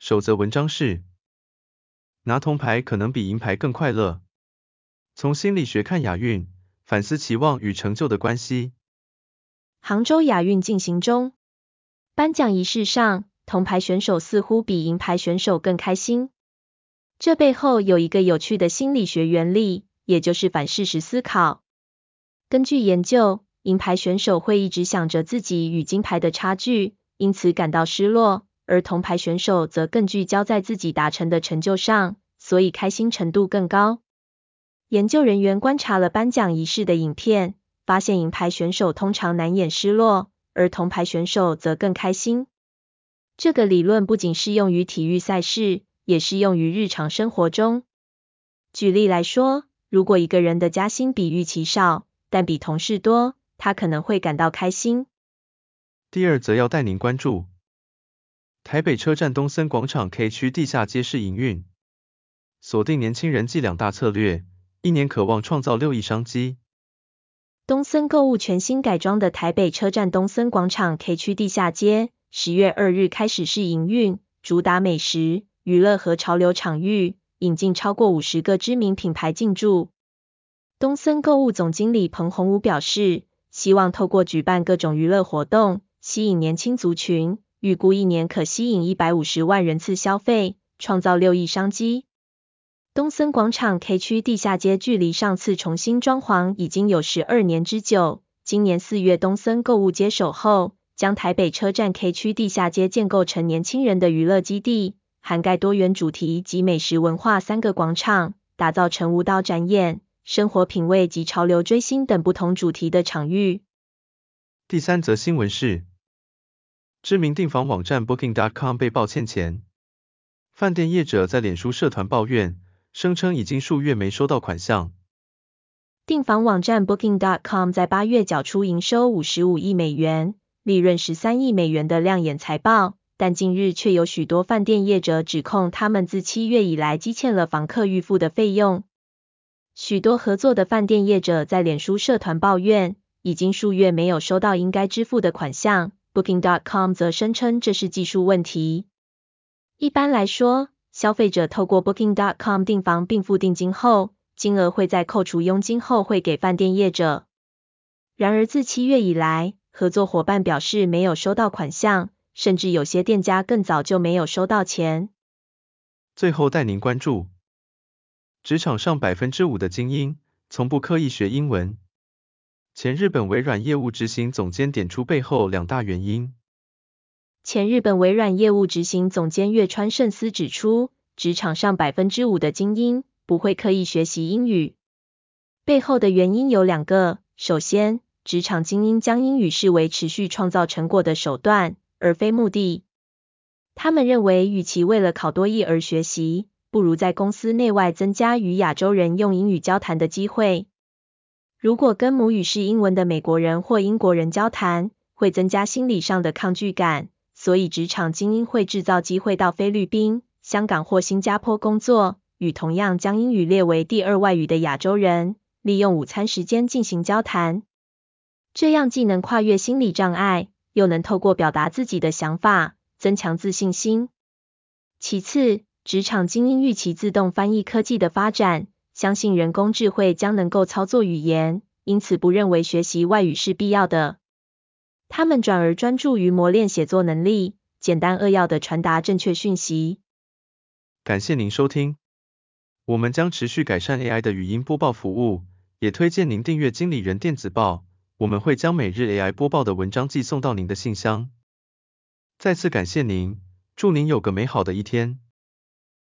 守则文章是：拿铜牌可能比银牌更快乐。从心理学看亚运，反思期望与成就的关系。杭州亚运进行中，颁奖仪式上，铜牌选手似乎比银牌选手更开心。这背后有一个有趣的心理学原理，也就是反事实思考。根据研究，银牌选手会一直想着自己与金牌的差距，因此感到失落。而铜牌选手则更聚焦在自己达成的成就上，所以开心程度更高。研究人员观察了颁奖仪式的影片，发现银牌选手通常难掩失落，而铜牌选手则更开心。这个理论不仅适用于体育赛事，也适用于日常生活中。举例来说，如果一个人的加薪比预期少，但比同事多，他可能会感到开心。第二则要带您关注。台北车站东森广场 K 区地下街试营运，锁定年轻人暨两大策略，一年渴望创造六亿商机。东森购物全新改装的台北车站东森广场 K 区地下街，十月二日开始试营运，主打美食、娱乐和潮流场域，引进超过五十个知名品牌进驻。东森购物总经理彭宏武表示，希望透过举办各种娱乐活动，吸引年轻族群。预估一年可吸引一百五十万人次消费，创造六亿商机。东森广场 K 区地下街距离上次重新装潢已经有十二年之久。今年四月，东森购物接手后，将台北车站 K 区地下街建构成年轻人的娱乐基地，涵盖多元主题及美食文化三个广场，打造成舞蹈展演、生活品味及潮流追星等不同主题的场域。第三则新闻是。知名订房网站 Booking.com 被曝欠钱，饭店业者在脸书社团抱怨，声称已经数月没收到款项。订房网站 Booking.com 在八月缴出营收五十五亿美元、利润十三亿美元的亮眼财报，但近日却有许多饭店业者指控他们自七月以来积欠了房客预付的费用。许多合作的饭店业者在脸书社团抱怨，已经数月没有收到应该支付的款项。Booking.com 则声称这是技术问题。一般来说，消费者透过 Booking.com 订房并付定金后，金额会在扣除佣金后汇给饭店业者。然而自七月以来，合作伙伴表示没有收到款项，甚至有些店家更早就没有收到钱。最后带您关注，职场上百分之五的精英从不刻意学英文。前日本微软业务执行总监点出背后两大原因。前日本微软业务执行总监月川胜司指出，职场上百分之五的精英不会刻意学习英语，背后的原因有两个。首先，职场精英将英语视为持续创造成果的手段，而非目的。他们认为，与其为了考多益而学习，不如在公司内外增加与亚洲人用英语交谈的机会。如果跟母语是英文的美国人或英国人交谈，会增加心理上的抗拒感，所以职场精英会制造机会到菲律宾、香港或新加坡工作，与同样将英语列为第二外语的亚洲人，利用午餐时间进行交谈。这样既能跨越心理障碍，又能透过表达自己的想法，增强自信心。其次，职场精英预期自动翻译科技的发展。相信人工智慧将能够操作语言，因此不认为学习外语是必要的。他们转而专注于磨练写作能力，简单扼要地传达正确讯息。感谢您收听，我们将持续改善 AI 的语音播报服务，也推荐您订阅经理人电子报，我们会将每日 AI 播报的文章寄送到您的信箱。再次感谢您，祝您有个美好的一天。